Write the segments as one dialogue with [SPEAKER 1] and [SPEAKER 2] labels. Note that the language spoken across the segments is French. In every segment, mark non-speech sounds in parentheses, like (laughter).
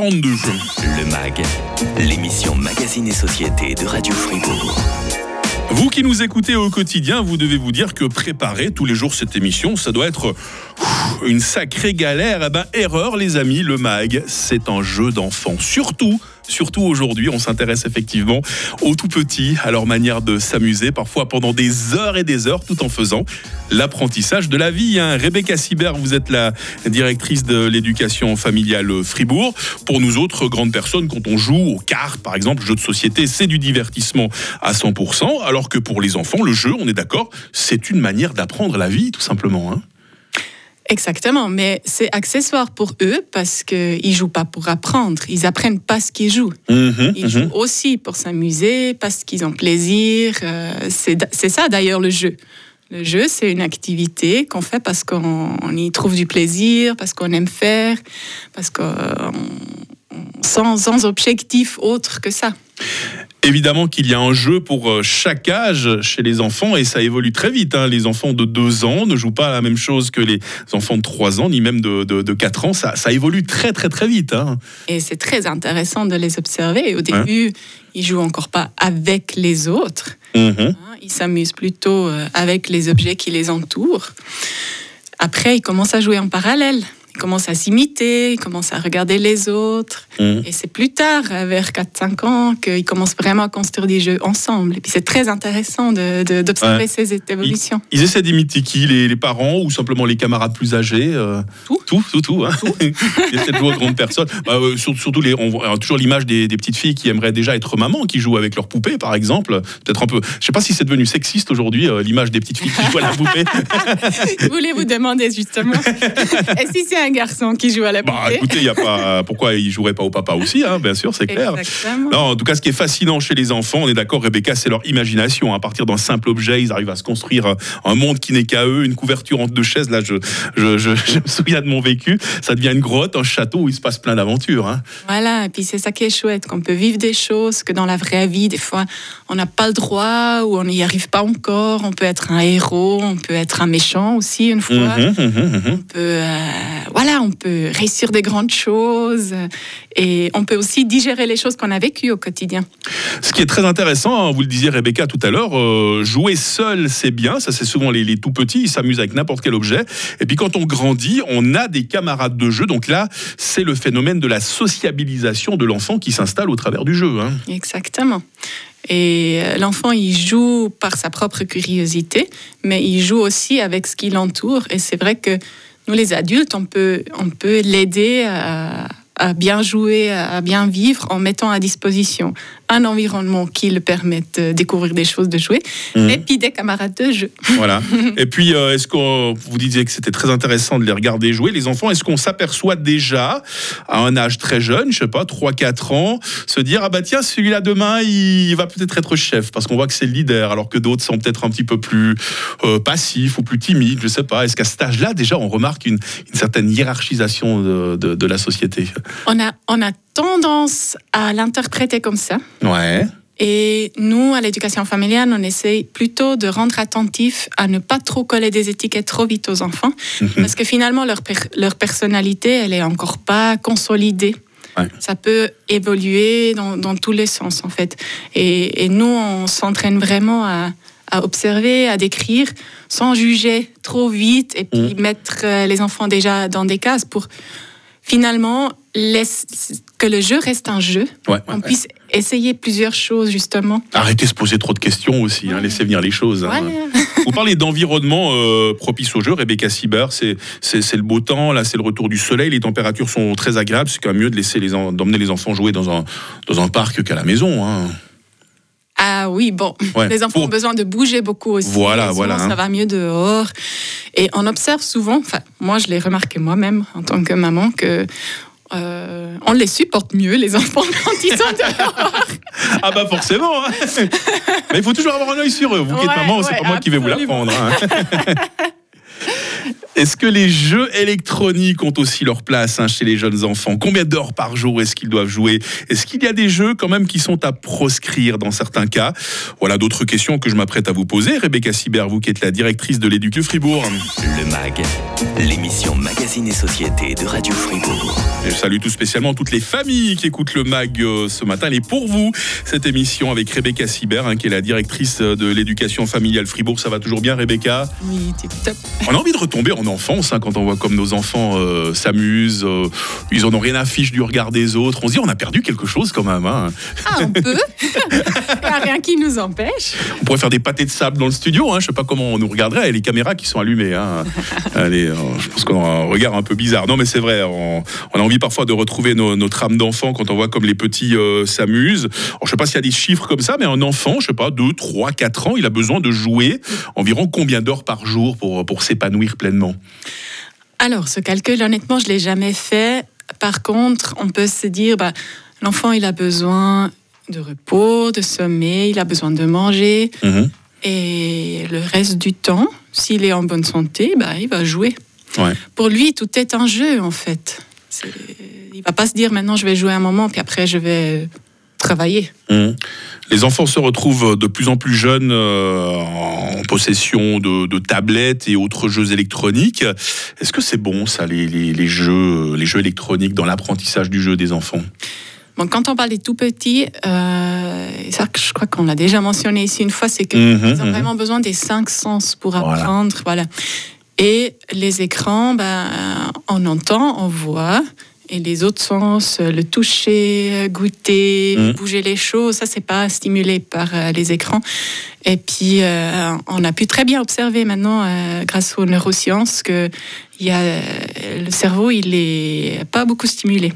[SPEAKER 1] 42
[SPEAKER 2] Le MAG, l'émission Magazine et Société de Radio Fribourg.
[SPEAKER 1] Vous qui nous écoutez au quotidien, vous devez vous dire que préparer tous les jours cette émission, ça doit être une sacrée galère. Eh ben, erreur, les amis, le MAG, c'est un jeu d'enfant. Surtout Surtout aujourd'hui, on s'intéresse effectivement aux tout petits, à leur manière de s'amuser, parfois pendant des heures et des heures, tout en faisant l'apprentissage de la vie. Hein. Rebecca Sibert, vous êtes la directrice de l'éducation familiale Fribourg. Pour nous autres grandes personnes, quand on joue aux cartes, par exemple, jeux de société, c'est du divertissement à 100%, alors que pour les enfants, le jeu, on est d'accord, c'est une manière d'apprendre la vie, tout simplement. Hein.
[SPEAKER 3] Exactement, mais c'est accessoire pour eux parce qu'ils jouent pas pour apprendre, ils apprennent pas ce qu'ils jouent.
[SPEAKER 1] Mhm,
[SPEAKER 3] ils
[SPEAKER 1] mhm.
[SPEAKER 3] jouent aussi pour s'amuser, parce qu'ils ont plaisir. euh, c'est ça d'ailleurs le jeu. Le jeu, c'est une activité qu'on fait parce qu'on on y trouve du plaisir, parce qu'on aime faire, parce qu'on on- sans, sans objectif autre que ça.
[SPEAKER 1] Évidemment qu'il y a un jeu pour euh, chaque âge chez les enfants et ça évolue très vite. hein. Les enfants de 2 ans ne jouent pas à la même chose que les enfants de 3 ans, ni même de, de, de 4 ans. Ça, ça évolue très très très vite. hein.
[SPEAKER 3] Et c'est très intéressant de les observer. Au début, ils jouent encore pas avec les autres.
[SPEAKER 1] Mhm.
[SPEAKER 3] Hein, Ils s'amusent plutôt euh, avec les objets qui les entourent. Après, ils commencent à jouer en parallèle. Ils commencent à s'imiter, ils commencent à regarder les autres.
[SPEAKER 1] Mhm.
[SPEAKER 3] Et c'est plus tard, vers 4-5 ans, qu'ils commencent vraiment à construire des jeux ensemble. Et puis c'est très intéressant d'observer
[SPEAKER 1] Ouais.
[SPEAKER 3] ces évolutions.
[SPEAKER 1] Ils essaient d'imiter qui les, les parents ou simplement les camarades plus âgés euh,
[SPEAKER 3] Tout.
[SPEAKER 1] Tout, tout, tout. hein? (laughs) Ils essaient de jouer aux grandes personnes. Bah, euh, sur- surtout, les, on voit toujours l'image des, des petites filles qui aimeraient déjà être maman, qui jouent avec leurs poupées, par exemple. Peut-être un peu. Je sais pas si c'est devenu sexiste aujourd'hui, euh, l'image des petites filles qui jouent à la poupée. (laughs)
[SPEAKER 3] Je voulais vous demander justement, (laughs) et si c'est un garçon qui joue à la
[SPEAKER 1] Bah,
[SPEAKER 3] poupée
[SPEAKER 1] écoutez, il y a pas. (laughs) Pourquoi ils joueraient pas au papa aussi, hein, bien sûr, c'est clair.
[SPEAKER 3] Exactement.
[SPEAKER 1] Non, en tout cas, ce qui est fascinant chez les enfants, on est d'accord, Rebecca, c'est leur imagination. À partir d'un simple objet, ils arrivent à se construire un monde qui n'est qu'à eux, une couverture entre deux chaises. Là, je, je, je, (laughs) je me souviens de mon vécu. Ça devient une grotte, un château où il se passe plein d'aventures. hein.
[SPEAKER 3] Voilà, et puis c'est ça qui est chouette, qu'on peut vivre des choses que dans la vraie vie, des fois, on n'a pas le droit ou on n'y arrive pas encore. On peut être un héros, on peut être un méchant aussi une fois.
[SPEAKER 1] Mhm, mhm, mhm.
[SPEAKER 3] On peut, euh, voilà, on peut réussir des grandes choses et on peut aussi digérer les choses qu'on a vécues au quotidien.
[SPEAKER 1] Ce qui est très intéressant, hein, vous le disiez Rebecca tout à l'heure, euh, jouer seul c'est bien, ça c'est souvent les, les tout petits, ils s'amusent avec n'importe quel objet. Et puis quand on grandit, on a des camarades de jeu, donc là c'est le phénomène de la sociabilisation de l'enfant qui s'installe au travers du jeu. hein.
[SPEAKER 3] Exactement. Et euh, l'enfant, il joue par sa propre curiosité, mais il joue aussi avec ce qui l'entoure. Et c'est vrai que nous, les adultes, on peut, on peut l'aider à, à bien jouer, à bien vivre en mettant à disposition un environnement qui le permette de découvrir des choses, de jouer,
[SPEAKER 1] Mhm.
[SPEAKER 3] et puis des camarades de jeu.
[SPEAKER 1] Voilà. (laughs) Et puis, euh, est-ce qu'on vous disiez que c'était très intéressant de les regarder jouer, les enfants Est-ce qu'on s'aperçoit déjà, à un âge très jeune, je sais pas, 3-4 ans, se dire Ah bah tiens, celui-là demain, il va peut-être être chef, parce qu'on voit que c'est le leader, alors que d'autres sont peut-être un petit peu plus euh, passifs ou plus timides, je sais pas. Est-ce qu'à cet âge-là, déjà, on remarque une, une certaine hiérarchisation de, de- de la société?
[SPEAKER 3] On a, on a tendance à l'interpréter comme ça.
[SPEAKER 1] Ouais.
[SPEAKER 3] Et nous, à l'éducation familiale, on essaye plutôt de rendre attentif à ne pas trop coller des étiquettes trop vite aux enfants,
[SPEAKER 1] Mhm.
[SPEAKER 3] parce que finalement, leur, per- leur personnalité, elle est encore pas consolidée.
[SPEAKER 1] Ouais.
[SPEAKER 3] Ça peut évoluer dans, dans tous les sens, en fait. Et, et nous, on s'entraîne vraiment à, à observer, à décrire, sans juger trop vite, et puis mettre euh, les enfants déjà dans des cases pour finalement laisse- que le jeu reste un jeu,
[SPEAKER 1] Ouais, ouais,
[SPEAKER 3] on
[SPEAKER 1] ouais.
[SPEAKER 3] puisse essayer plusieurs choses, justement.
[SPEAKER 1] Arrêtez de se poser trop de questions aussi, hein, laissez venir les choses. hein. (laughs) Vous parlez d'environnement euh, propice au jeu, Rebecca Sieber, c'est le beau temps, là c'est le retour du soleil, les températures sont très agréables, c'est quand même mieux de laisser les en- d'emmener les enfants jouer dans un dans un parc qu'à la maison. hein.
[SPEAKER 3] Ah oui, bon, les enfants ont besoin de bouger beaucoup aussi.
[SPEAKER 1] Voilà, voilà.
[SPEAKER 3] Ça va mieux dehors. Et on observe souvent, enfin, moi je l'ai remarqué moi-même en tant que maman, que euh, on les supporte mieux, les enfants, (laughs) quand ils sont dehors. (laughs)
[SPEAKER 1] Ah bah forcément. hein. (laughs) Mais il faut toujours avoir un œil sur eux. Vous qui êtes
[SPEAKER 3] Ouais,
[SPEAKER 1] maman, c'est
[SPEAKER 3] ouais,
[SPEAKER 1] pas moi qui vais vous l'apprendre. hein. Est-ce que les jeux électroniques ont aussi leur place hein, chez les jeunes enfants? Combien d'heures par jour est-ce qu'ils doivent jouer? Est-ce qu'il y a des jeux quand même qui sont à proscrire dans certains cas? Voilà d'autres questions que je m'apprête à vous poser. Rebecca Sibert, vous qui êtes la directrice de l'Éduc Fribourg.
[SPEAKER 2] Le MAG, l'émission Magazine et Société de Radio Fribourg.
[SPEAKER 1] je salue tout spécialement toutes les familles qui écoutent le MAG euh, ce matin. Elle est pour vous, cette émission avec Rebecca Sibert, hein, qui est la directrice de l'éducation familiale Fribourg. Ça va toujours bien, Rebecca?
[SPEAKER 3] Oui, top.
[SPEAKER 1] On a envie de retomber en enfance hein, quand on voit comme nos enfants euh, s'amusent. Euh, ils en ont rien à fiche du regard des autres. On se dit, on a perdu quelque chose quand même. Hein.
[SPEAKER 3] Ah, on peut. (laughs) Il n'y a rien qui nous empêche.
[SPEAKER 1] On pourrait faire des pâtés de sable dans le studio. Hein. Je ne sais pas comment on nous regarderait. Et les caméras qui sont allumées. Hein. (laughs) Allez, euh, je pense qu'on a un regard un peu bizarre. Non, mais c'est vrai. On, a envie parfois de retrouver notre âme d'enfant quand on voit comme les petits s'amusent. Je ne sais pas s'il y a des chiffres comme ça, mais un enfant, je ne sais pas, 2, 3, 4 ans, il a besoin de jouer environ combien d'heures par jour pour, pour s'épanouir pleinement?
[SPEAKER 3] Alors, ce calcul, honnêtement, je ne l'ai jamais fait. Par contre, on peut se dire, bah, l'enfant, il a besoin de repos, de sommeil, il a besoin de manger. Mhm. Et le reste du temps, s'il est en bonne santé, bah, il va jouer. Pour lui, tout est un jeu, en fait. Il va pas se dire maintenant je vais jouer un moment, puis après je vais travailler.
[SPEAKER 1] Mhm. Les enfants se retrouvent de plus en plus jeunes euh, en possession de, tablettes et autres jeux électroniques. Est-ce que c'est bon ça, les, jeux, les jeux électroniques dans l'apprentissage du jeu des enfants?
[SPEAKER 3] Bon, quand on parle des tout petits, euh, ça, je crois qu'on l'a déjà mentionné ici une fois, c'est qu'ils mhm, ont mhm. vraiment besoin des cinq sens pour apprendre. Voilà. Et les écrans, ben, on entend, on voit, et les autres sens, le toucher, goûter, mmh. bouger les choses, ça c'est pas stimulé par euh, les écrans. Et puis euh, on a pu très bien observer maintenant, euh, grâce aux neurosciences, que y a, le cerveau il est pas beaucoup stimulé.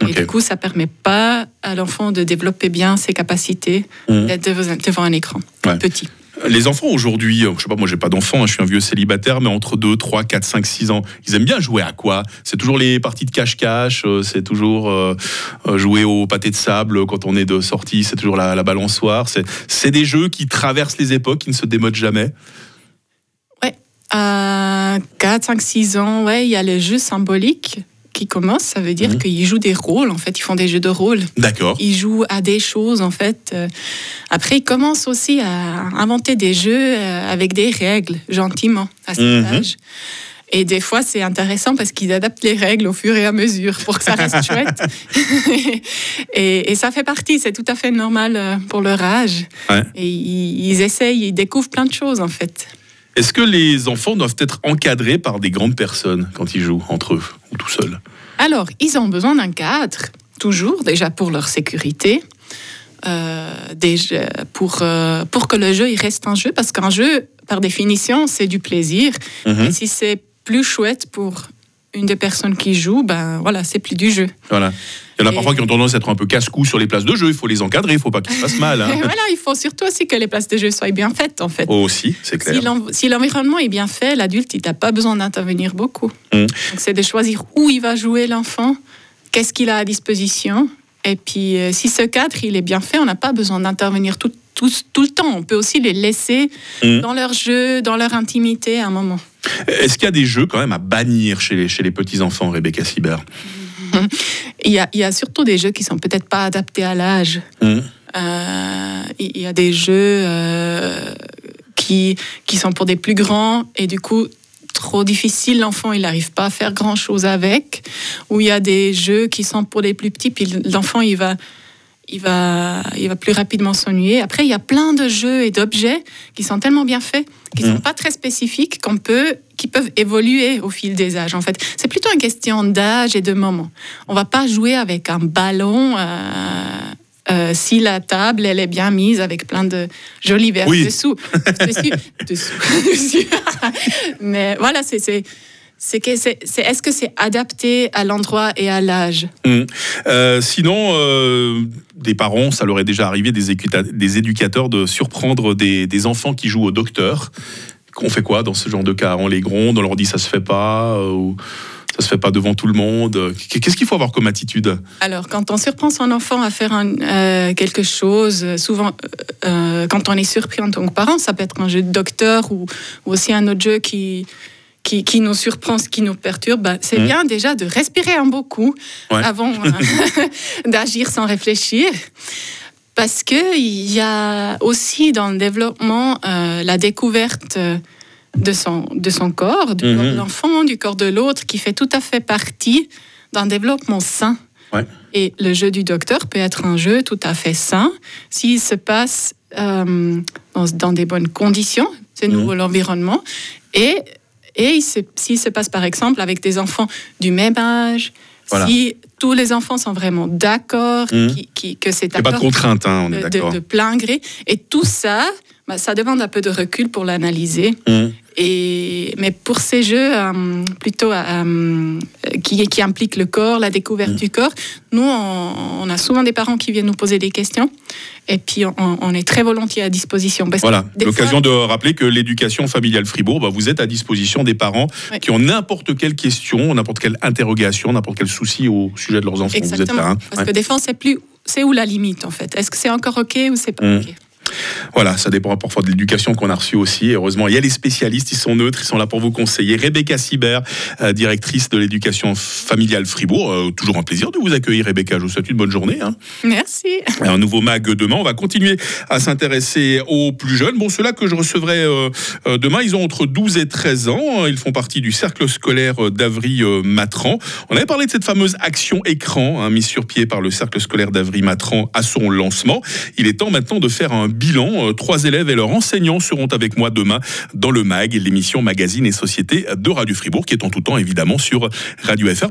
[SPEAKER 3] Et du coup, ça permet pas à l'enfant de développer bien ses capacités mmh. d'être devant un écran petit.
[SPEAKER 1] Les enfants aujourd'hui, je sais pas, moi j'ai pas d'enfants, hein, je suis un vieux célibataire, mais entre 2, 3, 4, 5, 6 ans, ils aiment bien jouer à quoi? C'est toujours les parties de cache-cache, euh, c'est toujours euh, euh, jouer au pâté de sable quand on est de sortie, c'est toujours la, balançoire. C'est des jeux qui traversent les époques, qui ne se démodent jamais.
[SPEAKER 3] Ouais, à 4, 5, 6 ans, ouais, il y a les jeux symboliques qui commencent, ça veut dire mhm. qu'ils jouent des rôles, en fait, ils font des jeux de rôle.
[SPEAKER 1] D'accord.
[SPEAKER 3] Ils jouent à des choses, en fait. Euh. Après, ils commencent aussi à inventer des jeux euh, avec des règles, gentiment, à cet mhm. âge. Et des fois, c'est intéressant parce qu'ils adaptent les règles au fur et à mesure pour que ça reste (laughs) chouette. (laughs) et, ça fait partie, c'est tout à fait normal euh, pour leur âge. Et ils, ils, essayent, ils découvrent plein de choses en fait.
[SPEAKER 1] Est-ce que les enfants doivent être encadrés par des grandes personnes quand ils jouent entre eux ou tout seuls?
[SPEAKER 3] Alors, ils ont besoin d'un cadre, toujours, déjà pour leur sécurité. Euh, pour, euh, pour que le jeu il reste un jeu, parce qu'un jeu, par définition, c'est du plaisir. Et si c'est plus chouette pour une des personnes qui jouent, ben voilà, c'est plus du jeu.
[SPEAKER 1] Voilà. Il y en a parfois qui ont tendance à être un peu casse-cou sur les places de jeu. Il faut les encadrer, il ne faut pas qu'ils se fassent mal. Hein. (laughs)
[SPEAKER 3] voilà, il faut surtout aussi que les places de jeu soient bien faites, en fait.
[SPEAKER 1] Oh, aussi, c'est clair.
[SPEAKER 3] Si l'environnement est bien fait, l'adulte, il n'a pas besoin d'intervenir beaucoup. Mmh. c'est de choisir où il va jouer l'enfant, qu'est-ce qu'il a à disposition. Et puis, euh, si ce cadre, il est bien fait, on n'a pas besoin d'intervenir tout, tout, tout, le temps. On peut aussi les laisser mmh. dans leur jeu, dans leur intimité à un moment.
[SPEAKER 1] Est-ce qu'il y a des jeux quand même à bannir chez les, chez les petits-enfants, Rebecca Sibert (laughs)
[SPEAKER 3] il, y a, il y a surtout des jeux qui sont peut-être pas adaptés à l'âge. Mmh. Euh, il y a des jeux euh, qui, qui sont pour des plus grands et du coup trop difficiles. l'enfant il n'arrive pas à faire grand chose avec, ou il y a des jeux qui sont pour des plus petits, puis l'enfant il va il va, il va plus rapidement s'ennuyer. Après, il y a plein de jeux et d'objets qui sont tellement bien faits, qui ne sont mmh. pas très spécifiques, qu'on peut, qui peuvent évoluer au fil des âges. En fait, c'est plutôt une question d'âge et de moment. On va pas jouer avec un ballon. Euh, euh, si la table elle est bien mise avec plein de jolis verres dessous. (laughs) dessous. (laughs) Mais voilà, c'est c'est que c'est, est-ce que c'est adapté à l'endroit et à l'âge
[SPEAKER 1] mmh. euh, Sinon, euh, des parents, ça leur est déjà arrivé, des, des éducateurs, de surprendre des, enfants qui jouent au docteur. On fait quoi dans ce genre de cas? On les gronde, on leur dit ça se fait pas euh, ou ça se fait pas devant tout le monde. Qu'est-ce qu'il faut avoir comme attitude?
[SPEAKER 3] Alors, quand on surprend son enfant à faire quelque chose, souvent, quand on est surpris en tant que parent, ça peut être un jeu de docteur ou, ou aussi un autre jeu qui qui, qui nous surprend, ce qui nous perturbe, bah, c'est
[SPEAKER 1] Mhm.
[SPEAKER 3] bien déjà de respirer un beau coup
[SPEAKER 1] Ouais.
[SPEAKER 3] avant euh, (laughs) d'agir sans réfléchir. Parce qu'il y a aussi dans le développement euh, la découverte euh, de son, de son corps, du corps de l'enfant, du corps de l'autre, qui fait tout à fait partie d'un développement sain.
[SPEAKER 1] Ouais.
[SPEAKER 3] Et le jeu du docteur peut être un jeu tout à fait sain s'il se passe euh, dans, dans des bonnes conditions, c'est
[SPEAKER 1] Mhm.
[SPEAKER 3] nouveau l'environnement, et, et s'il se passe par exemple avec des enfants du même âge,
[SPEAKER 1] Voilà.
[SPEAKER 3] si tous les enfants sont vraiment d'accord, qui- que c'est
[SPEAKER 1] a pas de
[SPEAKER 3] d'accord
[SPEAKER 1] contrainte, hein, on est
[SPEAKER 3] de, de-
[SPEAKER 1] d'accord.
[SPEAKER 3] de plein gré, et tout ça, bah, ça demande un peu de recul pour l'analyser.
[SPEAKER 1] Mhm.
[SPEAKER 3] Et, mais pour ces jeux euh, plutôt euh, qui, qui impliquent le corps, la découverte
[SPEAKER 1] Mm.
[SPEAKER 3] du corps, nous, on, on a souvent des parents qui viennent nous poser des questions. Et puis, on, on est très volontiers à disposition. Parce
[SPEAKER 1] Voilà, l'occasion
[SPEAKER 3] fois-
[SPEAKER 1] de rappeler que l'éducation familiale Fribourg, bah, vous êtes à disposition des parents qui ont n'importe quelle question, n'importe quelle interrogation, n'importe quel souci au sujet de leurs enfants. Vous êtes
[SPEAKER 3] Exactement.
[SPEAKER 1] là. hein.
[SPEAKER 3] Parce
[SPEAKER 1] Ouais.
[SPEAKER 3] que des fois, on sait plus c'est où la limite, en fait. Est-ce que c'est encore OK ou c'est pas
[SPEAKER 1] Mm.
[SPEAKER 3] OK?
[SPEAKER 1] Voilà, ça dépend parfois de l'éducation qu'on a reçue aussi. Heureusement, il y a les spécialistes, ils sont neutres, ils sont là pour vous conseiller. Rebecca Sibert, euh, directrice de l'éducation familiale Fribourg. Euh, toujours un plaisir de vous accueillir, Rebecca. Je vous souhaite une bonne journée. hein.
[SPEAKER 3] Merci.
[SPEAKER 1] Un nouveau mag demain. On va continuer à s'intéresser aux plus jeunes. Bon, ceux-là que je recevrai euh, demain, ils ont entre 12 et 13 ans. Ils font partie du cercle scolaire d'Avry-Matran. On avait parlé de cette fameuse action écran hein, mise sur pied par le cercle scolaire d'Avry-Matran à son lancement. Il est temps maintenant de faire un bilan. Euh, Trois élèves et leurs enseignants seront avec moi demain dans le MAG, l'émission Magazine et Société de Radio Fribourg, qui est en tout temps évidemment sur Radio FR.